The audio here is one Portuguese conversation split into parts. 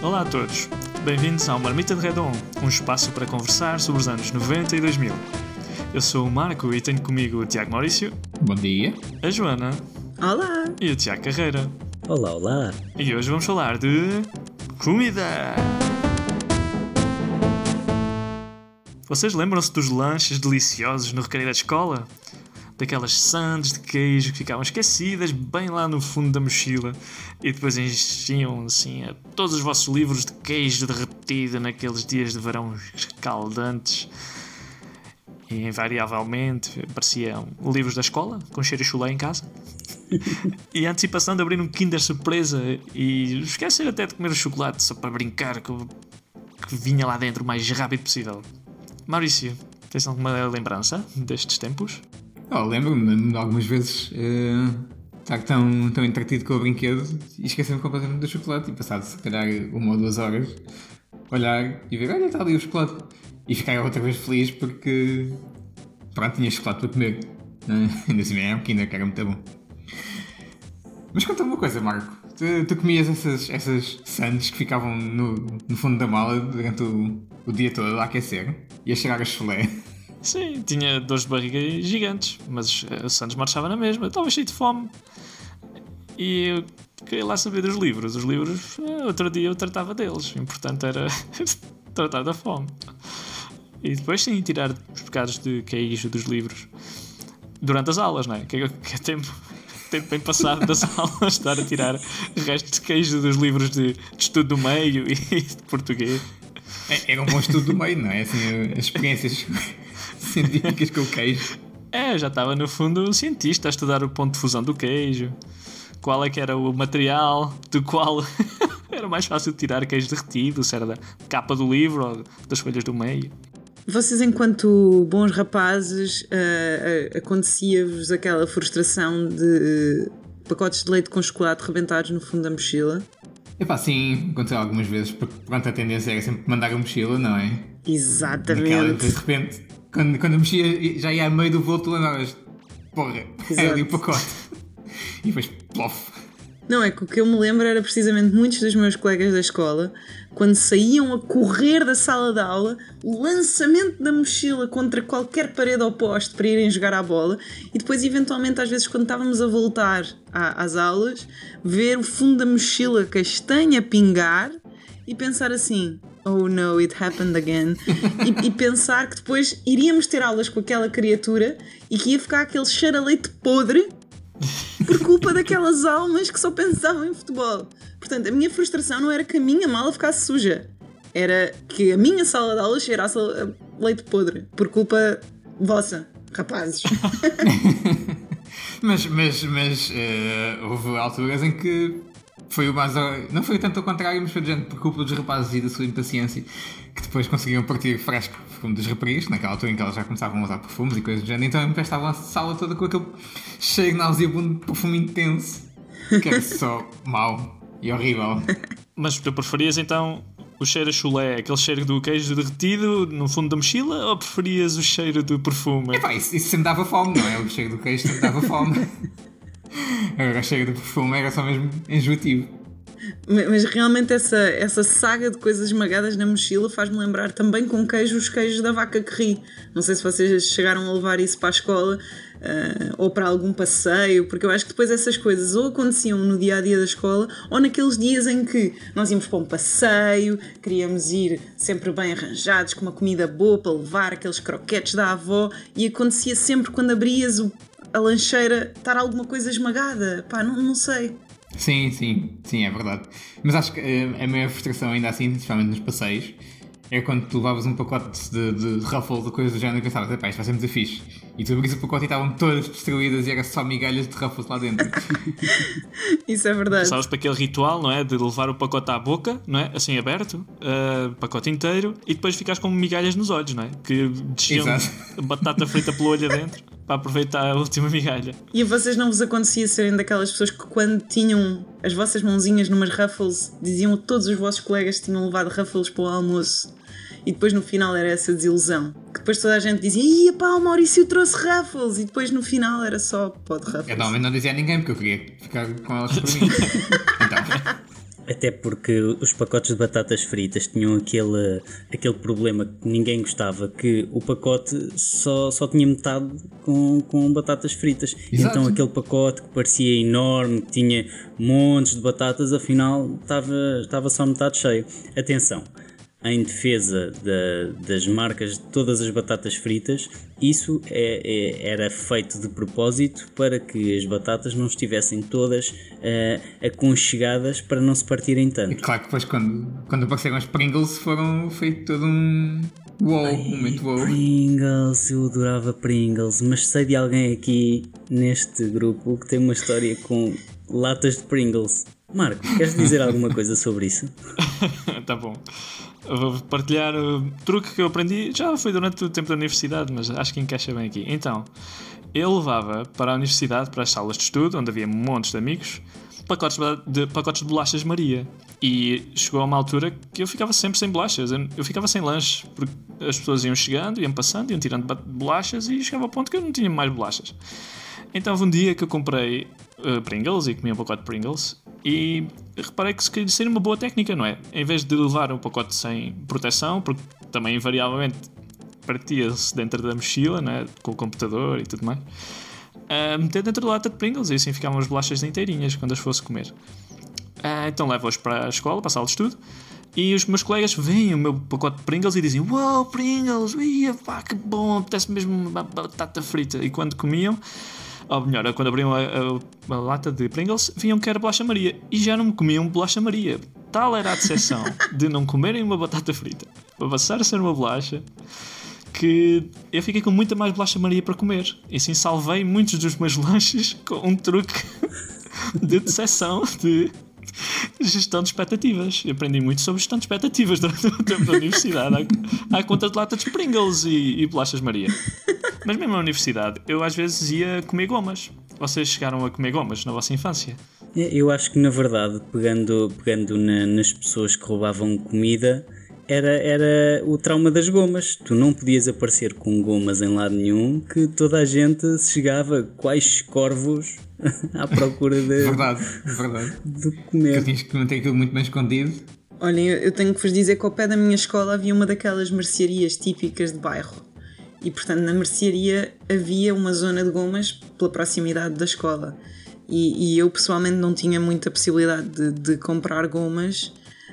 Olá a todos, bem-vindos ao Marmita de Redon, um espaço para conversar sobre os anos 90 e 2000. Eu sou o Marco e tenho comigo o Tiago Maurício, Bom dia. a Joana Olá! e o Tiago Carreira. Olá, olá! E hoje vamos falar de. comida! Vocês lembram-se dos lanches deliciosos no recreio da escola? Daquelas sandes de queijo que ficavam esquecidas bem lá no fundo da mochila e depois enchiam assim todos os vossos livros de queijo derretido naqueles dias de verão escaldantes. E invariavelmente apareciam livros da escola com cheiro chulé em casa. E a antecipação de abrir um Kinder surpresa e esquecer até de comer o chocolate só para brincar com que vinha lá dentro o mais rápido possível. Maurício, tens alguma lembrança destes tempos? Oh, Lembro-me de algumas vezes eh, estar tão, tão entretido com o brinquedo e esquecer-me completamente do chocolate e passado se calhar uma ou duas horas olhar e ver, olha, está ali o chocolate e ficar outra vez feliz porque pronto, tinha chocolate para comer. Né? Ainda assim é um Kinder que era muito bom. Mas conta-me uma coisa, Marco. Tu, tu comias essas, essas sandes que ficavam no, no fundo da mala durante o, o dia todo a aquecer e a cheirar a chulé. Sim, tinha dores de barriga gigantes, mas eh, o Santos marchava na mesma. Eu estava cheio de fome. E eu queria lá saber dos livros. Os livros, eh, outro dia eu tratava deles. O importante era tratar da fome. E depois sim, tirar os pecados de queijo dos livros. Durante as aulas, não é? Que é, que é tempo, tempo bem passado das aulas estar a tirar restos de queijo dos livros de, de estudo do meio e de português. É, Era um bom estudo do meio, não é? Assim, as experiências científicas com o queijo. É, já estava no fundo um cientista a estudar o ponto de fusão do queijo. Qual é que era o material do qual era mais fácil de tirar queijo derretido, se era da capa do livro ou das folhas do meio. Vocês, enquanto bons rapazes, ah, ah, acontecia-vos aquela frustração de ah, pacotes de leite com chocolate rebentados no fundo da mochila? Epá, sim, aconteceu algumas vezes, porque pronto, a tendência era sempre mandar a mochila, não é? Naquela, Exatamente! de repente, quando, quando a mochila já ia a meio do voo, tu lembravas, porra, é ali o Exato. pacote. E depois, plof. Não, é que o que eu me lembro era precisamente muitos dos meus colegas da escola, quando saíam a correr da sala de aula, o lançamento da mochila contra qualquer parede ou poste para irem jogar à bola e depois, eventualmente, às vezes, quando estávamos a voltar à- às aulas, ver o fundo da mochila castanha pingar e pensar assim. Oh no, it happened again. e, e pensar que depois iríamos ter aulas com aquela criatura e que ia ficar aquele cheiro a leite podre por culpa daquelas almas que só pensavam em futebol. Portanto, a minha frustração não era que a minha mala ficasse suja, era que a minha sala de aula cheirasse a leite podre, por culpa vossa, rapazes. Mas, mas, mas eh, houve alturas em que foi o mais. Não foi tanto ao contrário, mas foi gente por culpa dos rapazes e da sua impaciência que depois conseguiam partir fresco perfume das raparigas, naquela altura em que elas já começavam a usar perfumes e coisas do género, então empestavam a sala toda com aquele cheiro nauseabundo de perfume intenso, que era só mau e horrível. Mas tu preferias então o cheiro a chulé, aquele cheiro do queijo derretido no fundo da mochila, ou preferias o cheiro do perfume? Epá, isso, isso sempre dava fome, não é? O cheiro do queijo sempre dava fome. Agora cheiro do perfume era só mesmo enjoativo. Ma- Mas realmente essa, essa saga de coisas esmagadas na mochila faz-me lembrar também com queijo os queijos da vaca que ri. Não sei se vocês chegaram a levar isso para a escola ah, ou para algum passeio, porque eu acho que depois essas coisas ou aconteciam no dia a dia da escola ou naqueles dias em que nós íamos para um passeio, queríamos ir sempre bem arranjados, com uma comida boa para levar, aqueles croquetes da avó, e acontecia sempre quando abrias o- a lancheira estar alguma coisa esmagada. Pá, não, não sei. Sim, sim, sim, é verdade. Mas acho que eh, a minha frustração ainda assim, principalmente nos passeios, é quando tu levavas um pacote de, de Ruffles ou coisas do género e pensavas, epá, isto vai ser muito fixe. E tu abris o pacote e estavam todas destruídas e era só migalhas de Ruffles lá dentro. Isso é verdade. Sabes para aquele ritual, não é? De levar o pacote à boca, não é? Assim aberto, uh, pacote inteiro, e depois ficas com migalhas nos olhos, não é? Que desciam Exato. batata frita pelo olho adentro para aproveitar a última migalha. E a vocês não vos acontecia serem daquelas pessoas que quando tinham as vossas mãozinhas numas Ruffles diziam a todos os vossos colegas que tinham levado Ruffles para o almoço e depois no final era essa desilusão. Que depois toda a gente dizia, ia pá, o Maurício trouxe Ruffles, e depois no final era só pó de Eu Ruffles. normalmente não dizia a ninguém porque eu queria ficar com elas por mim. então, Até porque os pacotes de batatas fritas tinham aquele, aquele problema que ninguém gostava, que o pacote só, só tinha metade com, com batatas fritas. Exato. Então aquele pacote que parecia enorme, que tinha montes de batatas, afinal estava, estava só metade cheio. Atenção, em defesa da- das marcas de todas as batatas fritas, isso é- é- era feito de propósito para que as batatas não estivessem todas eh, aconchegadas para não se partirem e tanto. claro que depois quando, quando apareceram as Pringles foram feito todo um wow, um momento wow. Pringles, eu adorava Pringles, mas sei de alguém aqui neste grupo que tem uma história com latas de Pringles. Marco, queres dizer alguma coisa sobre isso? tá bom. Vou partilhar o truque que eu aprendi, já foi durante o tempo da universidade, mas acho que encaixa bem aqui. Então, eu levava para a universidade, para as salas de estudo, onde havia montes de amigos, pacotes de, pacotes de bolachas Maria. E chegou a uma altura que eu ficava sempre sem bolachas, eu, ficava sem lanche, porque as pessoas iam chegando, iam passando, iam tirando bolachas e chegava ao ponto que eu não tinha mais bolachas. Então houve um dia que eu comprei uh, Pringles e comi um pacote de Pringles e reparei que se queria ser uma boa técnica, não é? Em vez de levar um pacote sem proteção, porque também invariavelmente partia-se dentro da mochila, não é? com o computador e tudo mais, uh, meter dentro da lata de Pringles e assim ficavam as bolachas inteirinhas quando as fosse comer. Ah, então levo-os para a escola, para a sala de estudo, e os meus colegas veem o meu pacote de Pringles e dizem: Uau, Pringles, ia, pá, que bom, apetece mesmo uma batata frita. E quando comiam, ou melhor, quando abriam a, a- a lata de Pringles, viam que era bolacha Maria e já não me comiam bolacha Maria. Tal era a decepção de não comerem uma batata frita para passar a ser uma bolacha que eu fiquei com muita mais bolacha Maria para comer. E assim salvei muitos dos meus lanches com um truque de decepção de gestão de expectativas. Eu aprendi muito sobre gestão de expectativas durante o tempo da universidade, à, à conta de latas de Pringles e, e bolachas Maria. Mas mesmo na universidade, eu às vezes ia comer gomas. Vocês chegaram a comer gomas na vossa infância? Eu acho que na verdade, pegando, pegando na- nas pessoas que roubavam comida, era, era o trauma das gomas. Tu não podias aparecer com gomas em lado nenhum, que toda a gente se chegava quais corvos à procura de, Verdade, verdade. de Que comer. tinhas que manter aquilo muito bem escondido. Olhem, eu- eu tenho que vos dizer que ao pé da minha escola havia uma daquelas mercearias típicas de bairro. E portanto, na mercearia havia uma zona de gomas pela proximidade da escola. E, e eu pessoalmente não tinha muita possibilidade de, de comprar gomas,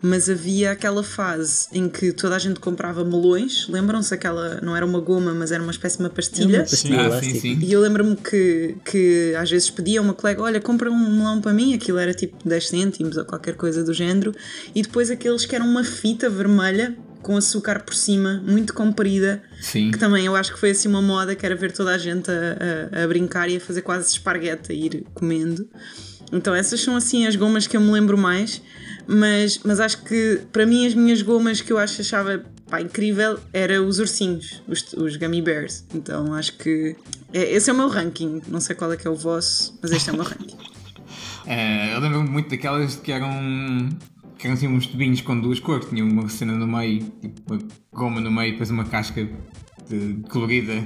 mas havia aquela fase em que toda a gente comprava melões. Lembram-se aquela. Não era uma goma, mas era uma espécie de uma pastilha. Uma pastilha Ah, sim, sim. E eu lembro-me que, que às vezes pedia a uma colega: Olha, compra um melão para mim, aquilo era tipo 10 cêntimos ou qualquer coisa do género, e depois aqueles que eram uma fita vermelha com açúcar por cima, muito comprida, Sim. que também eu acho que foi assim uma moda, que era ver toda a gente a, a- a brincar e a fazer quase esparguete, a ir comendo. Então essas são assim as gomas que eu me lembro mais, mas, mas acho que para mim as minhas gomas que eu acho achava pá, incrível era os ursinhos, os, os gummy bears. Então acho que é- esse é o meu ranking. Não sei qual é que é o vosso, mas este é o meu ranking. Eh, eu lembro-me muito daquelas que eram. Que eram assim uns tubinhos com duas cores. Tinha uma cena no meio, tipo uma goma no meio, depois uma casca de- colorida.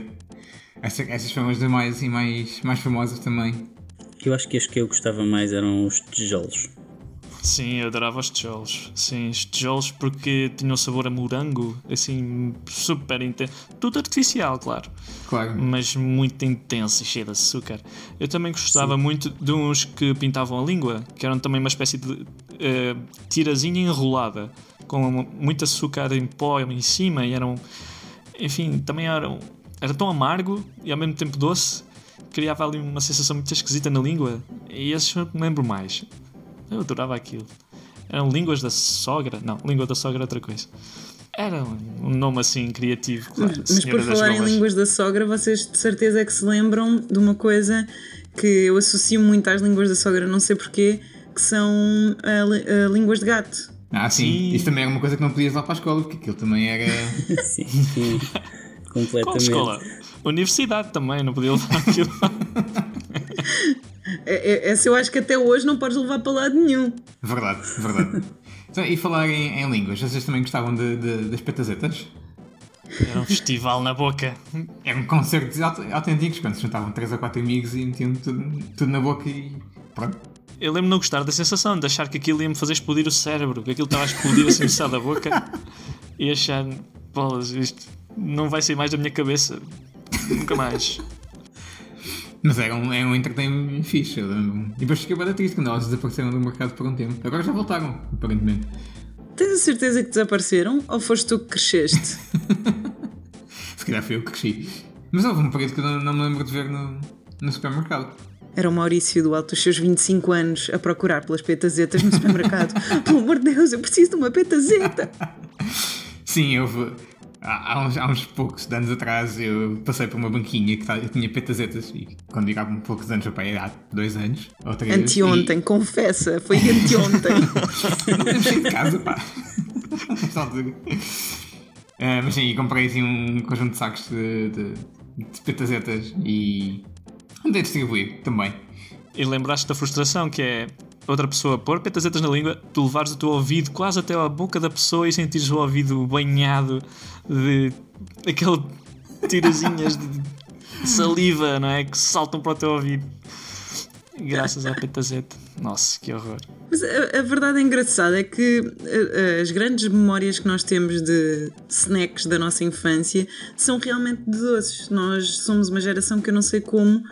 Essa- essas foram as mais, assim, mais, mais famosas também. Eu acho que as que eu gostava mais eram os tijolos. Sim, eu adorava os tijolos. Sim, os tijolos porque tinham sabor a morango, assim, super intenso. Tudo artificial, claro, Claro. mas muito intenso e cheio de açúcar. Eu também gostava muito de uns que pintavam a língua, que eram também uma espécie de eh, tirazinha enrolada, com muito açúcar em pó em cima e eram. Enfim, também eram. Era tão amargo e ao mesmo tempo doce, criava ali uma sensação muito esquisita na língua. E esses eu me lembro mais. Eu adorava aquilo. Eram línguas da sogra? Não, língua da sogra é outra coisa. Era um nome assim criativo, claro. Mas por Senhora falar em línguas da sogra, vocês de certeza é que se lembram de uma coisa que eu associo muito às línguas da sogra, não sei porquê, que são li- ah, línguas de gato. Ah, sim. Sim. Isso também era uma coisa que não podias lá para a escola, porque aquilo também era. Sim, sim. Qual completamente. escola? Universidade também, não podia levar aquilo. É- é- Essa eu acho que até hoje não podes levar para lado nenhum. verdade, verdade. Então, e falar em, em línguas, vocês também gostavam de, de- das petazetas? Era um festival na boca. Eram concertos aut- autênticos, quando se juntavam 3 ou 4 amigos e metiam tudo, tudo na boca e pronto. Eu lembro de não gostar da sensação, de achar que aquilo ia me fazer explodir o cérebro, que aquilo estava a explodir assim só da boca e achar, bolas, isto não vai sair mais da minha cabeça. Nunca mais. Mas era um, era um entertainment fixe, eu lembro. E depois fiquei bem triste quando elas desapareceram do mercado por um tempo. Agora já voltaram, aparentemente. Tens a certeza que desapareceram ou foste tu que cresceste? Se calhar foi eu que cresci. Mas houve um período que eu não, não me lembro de ver no, no supermercado. Era o Maurício do alto dos seus 25 anos a procurar pelas petazetas no supermercado. Pelo amor de Deus, eu preciso de uma petazeta! Sim, houve. Há, uns, há uns poucos anos atrás eu passei por uma banquinha que tá- eu tinha petazetas e quando digo há um poucos anos, eu pai, há dois anos ou três. Anteontem, confessa, foi anteontem. E... De casa, pá. Ah, mas sim, e comprei assim um conjunto de sacos de, de, de petazetas e andei a distribuir também. E lembraste da frustração que é outra pessoa pôr petazetas na língua, tu levares o teu ouvido quase até à boca da pessoa e sentires o ouvido banhado de aquele tirazinhas de saliva, não é? Que saltam para o teu ouvido. Graças à petazeta. Nossa, que horror. Mas a, a verdade engraçada é que uh, as grandes memórias que nós temos de snacks da nossa infância são realmente de doces. Nós somos uma geração que eu não sei como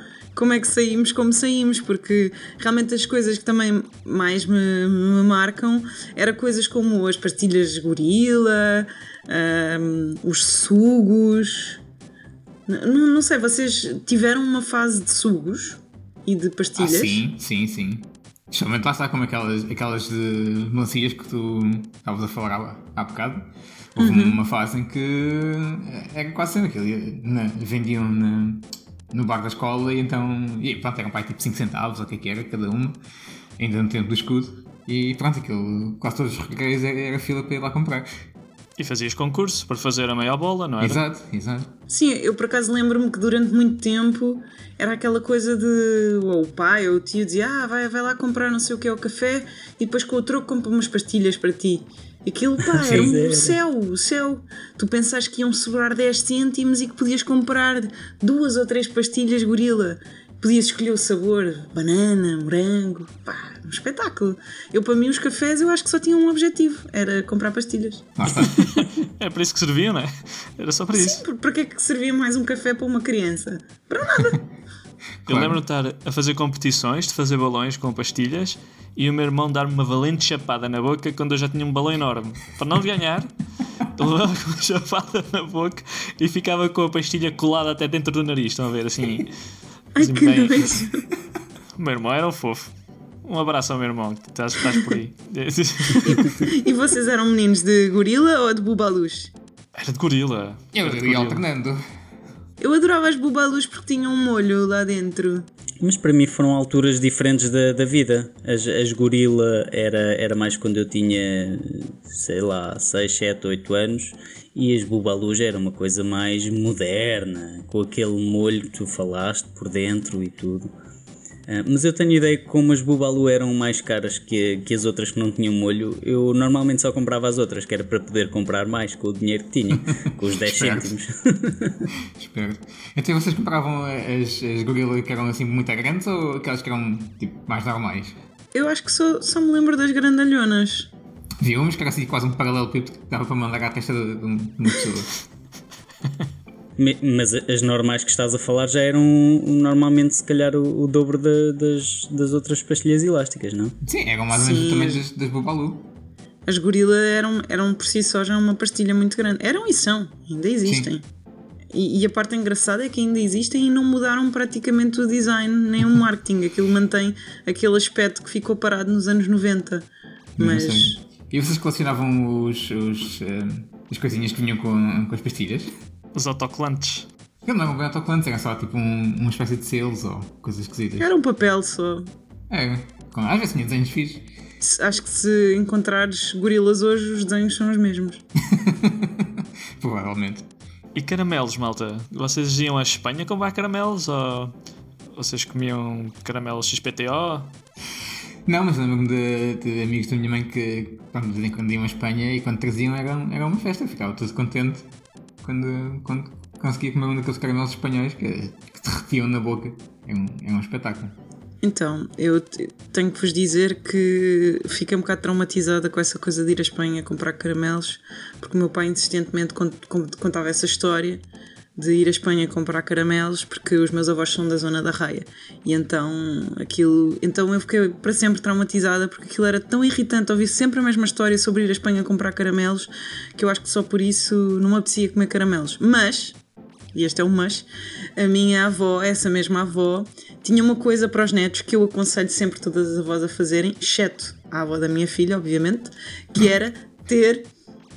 como é que saímos como saímos, porque realmente as coisas que também mais me, me marcam eram coisas como as pastilhas de gorila, um, os sugos. Não, não sei, vocês tiveram uma fase de sugos e de pastilhas? Ah, sim, sim, sim. Especialmente lá está como aquelas, aquelas de melancias que tu estavas a falar há, há bocado. Houve Uhum. uma fase em que era quase sempre aquilo. Na, vendiam na, no bar da escola e então. E pronto, eram pai tipo 5 centavos ou o que é que era, cada uma, ainda no tempo do escudo. E pronto, aquilo, quase todos os recreios era, era fila para ir lá comprar. E fazias concurso para fazer a meia bola, não era? Exato, exato. Sim, eu por acaso lembro-me que durante muito tempo era aquela coisa de ou o pai ou o tio dizia ah, vai, vai lá comprar não sei o que é o café e depois com o troco compra umas pastilhas para ti. Aquilo, pá, era Sim. o céu, o céu. Tu pensas que iam sobrar 10 cêntimos e que podias comprar duas ou três pastilhas gorila. Podias escolher o sabor, banana, morango, pá, um espetáculo. Eu, para mim, os cafés, eu acho que só tinham um objetivo, era comprar pastilhas. É para isso que serviam, não é? Era só para isso. Sim, por- para que é que servia mais um café para uma criança? Para nada. Eu Claro. lembro de estar a fazer competições de fazer balões com pastilhas e o meu irmão dar-me uma valente chapada na boca quando eu já tinha um balão enorme. Para não ganhar, ele levava com uma chapada na boca e ficava com a pastilha colada até dentro do nariz. Estão a ver? Assim. Ai, assim que bem-. O meu irmão era um fofo. Um abraço ao meu irmão, que estás, estás por aí. E vocês eram meninos de gorila ou de bubalus? Era de gorila. Eu Era de ia gorila. alternando. Eu adorava as bubalus porque tinham um molho lá dentro. Mas para mim foram alturas diferentes da, da vida. As, as gorila era, era mais quando eu tinha, sei lá, 6, 7, 8 anos e as bubalus era uma coisa mais moderna, com aquele molho que tu falaste por dentro e tudo. Ah, mas eu tenho ideia que como as bubalu eram mais caras que, que as outras que não tinham molho, eu normalmente só comprava as outras, que era para poder comprar mais com o dinheiro que tinha, com os 10 Esperto. cêntimos. Espero. Então vocês compravam as, as gorila que eram assim muito grandes ou aquelas que eram tipo mais normais? Eu acho que só, só me lembro das grandalhonas. Vi umas que era assim quase um paralelo que dava para mandar à testa de, um- de uma pessoa. Mas as normais que estás a falar já eram normalmente se calhar o, o dobro da- das, das outras pastilhas elásticas, não? Sim, eram mais ou menos tamanho das, das Bubalu. As gorila eram, eram por si só já uma pastilha muito grande. Eram e são, ainda existem. E, e a parte engraçada é que ainda existem e não mudaram praticamente o design nem o marketing. Aquilo mantém aquele aspecto que ficou parado nos anos 90. Não Mas sei. E vocês colecionavam os, os, eh, as coisinhas que vinham com, com as pastilhas? Os autocolantes. Eu não eram bem autocolantes, era só tipo um- uma espécie de selos ou coisas esquisitas. era um papel só. É, com- às vezes tinha desenhos fixos. Se- Acho que se encontrares gorilas hoje, os desenhos são os mesmos. Provavelmente. E caramelos, malta? Vocês iam à Espanha comprar caramelos ou vocês comiam caramelos XPTO? Não, mas eu lembro-me de, de amigos da minha mãe que, pronto, de vez em quando iam à Espanha e quando traziam era, era uma festa, ficava todo contente quando, quando conseguia comer um daqueles caramelos espanhóis que, que derretiam na boca. É um, é um espetáculo. Então, eu te- tenho que vos dizer que fiquei um bocado traumatizada com essa coisa de ir à Espanha comprar caramelos, porque o meu pai insistentemente cont- cont- contava essa história de ir à Espanha comprar caramelos, porque os meus avós são da zona da Raia. E então aquilo. Então eu fiquei para sempre traumatizada, porque aquilo era tão irritante ouvir sempre a mesma história sobre ir à Espanha comprar caramelos, que eu acho que só por isso não me apetecia comer caramelos. Mas e este é o mas, a minha avó, essa mesma avó, tinha uma coisa para os netos que eu aconselho sempre todas as avós a fazerem, exceto a avó da minha filha, obviamente, que era ter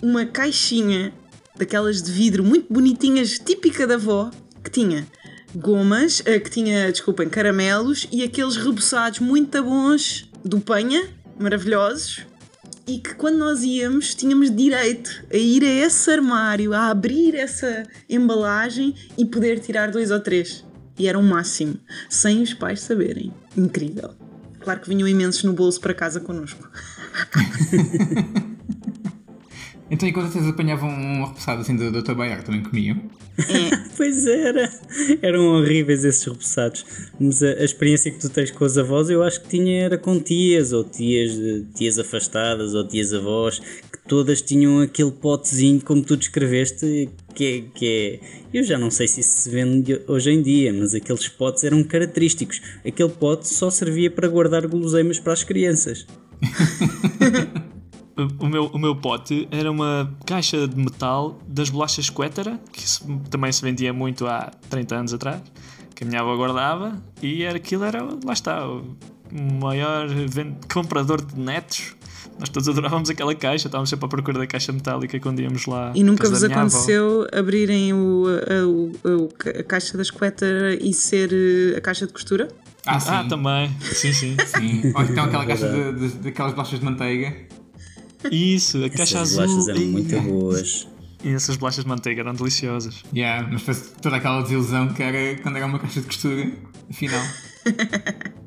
uma caixinha daquelas de vidro muito bonitinhas, típica da avó, que tinha gomas, eh, que tinha, desculpem, caramelos e aqueles reboçados muito bons do Penha, maravilhosos, e que quando nós íamos tínhamos direito a ir a esse armário, a abrir essa embalagem e poder tirar dois ou três. E era o máximo, sem os pais saberem. Incrível. Claro que vinham imensos no bolso para casa connosco. Então, enquanto vocês apanhavam um repousado assim do Dr. Baiar, também comiam? Pois era, eram horríveis esses repousados. Mas a, a experiência que tu tens com os avós, eu acho que tinha era com tias, ou tias, de- tias afastadas, ou tias avós, que todas tinham aquele potezinho, como tu descreveste, que é, que é. Eu já não sei se isso se vende hoje em dia, mas aqueles potes eram característicos. Aquele pote só servia para guardar guloseimas para as crianças. O, meu, o meu pote era uma caixa de metal das bolachas Quétara, que se- também se vendia muito há 30 anos atrás, que a minha avó guardava, e era, aquilo era, lá está, o maior comprador de netos. Nós todos adorávamos aquela caixa, estávamos sempre à procura da caixa metálica quando íamos lá. E nunca vos minha avó. aconteceu abrirem o, a, a- a caixa da esquetra e ser eh, a caixa de costura? Ah, sim. Ah, também, sim, sim. Sim. Ou então aquela caixa de, de, daquelas bolachas de manteiga. Isso, a caixa Essas azul. bolachas eram muito boas. E essas bolachas de manteiga eram deliciosas. Yeah, mas depois toda aquela desilusão que era quando era uma caixa de costura, afinal.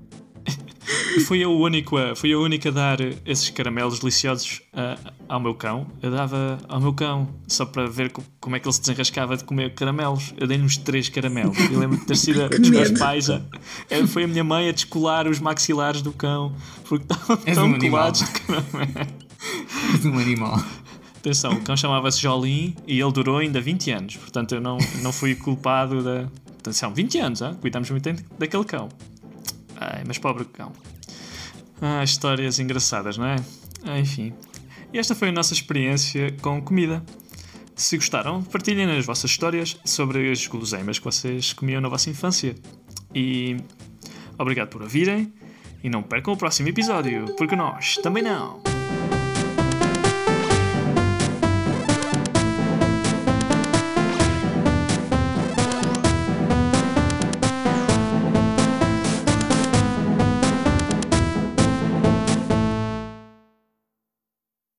Fui eu o único a, fui eu único a dar esses caramelos deliciosos ah, ao meu cão. Eu dava ao meu cão só para ver co- como é que ele se desenrascava de comer caramelos. Eu dei-lhe uns três caramelos. Eu lembro de ter sido a- os meus pais. A, eh, foi a minha mãe a descolar os maxilares do cão porque estavam tão um animal. colados de caramelo. És um animal. Atenção, o cão chamava-se Jolim e ele durou ainda 20 anos. Portanto, eu não, não fui culpado da. Atenção, 20 anos, hein? cuidamos muito daquele cão. Ai, mas pobre cão. Ah, histórias engraçadas, não é? Ah, enfim. E esta foi a nossa experiência com comida. Se gostaram, partilhem as vossas histórias sobre as guloseimas que vocês comiam na vossa infância. E obrigado por ouvirem. E não percam o próximo episódio, porque nós também não.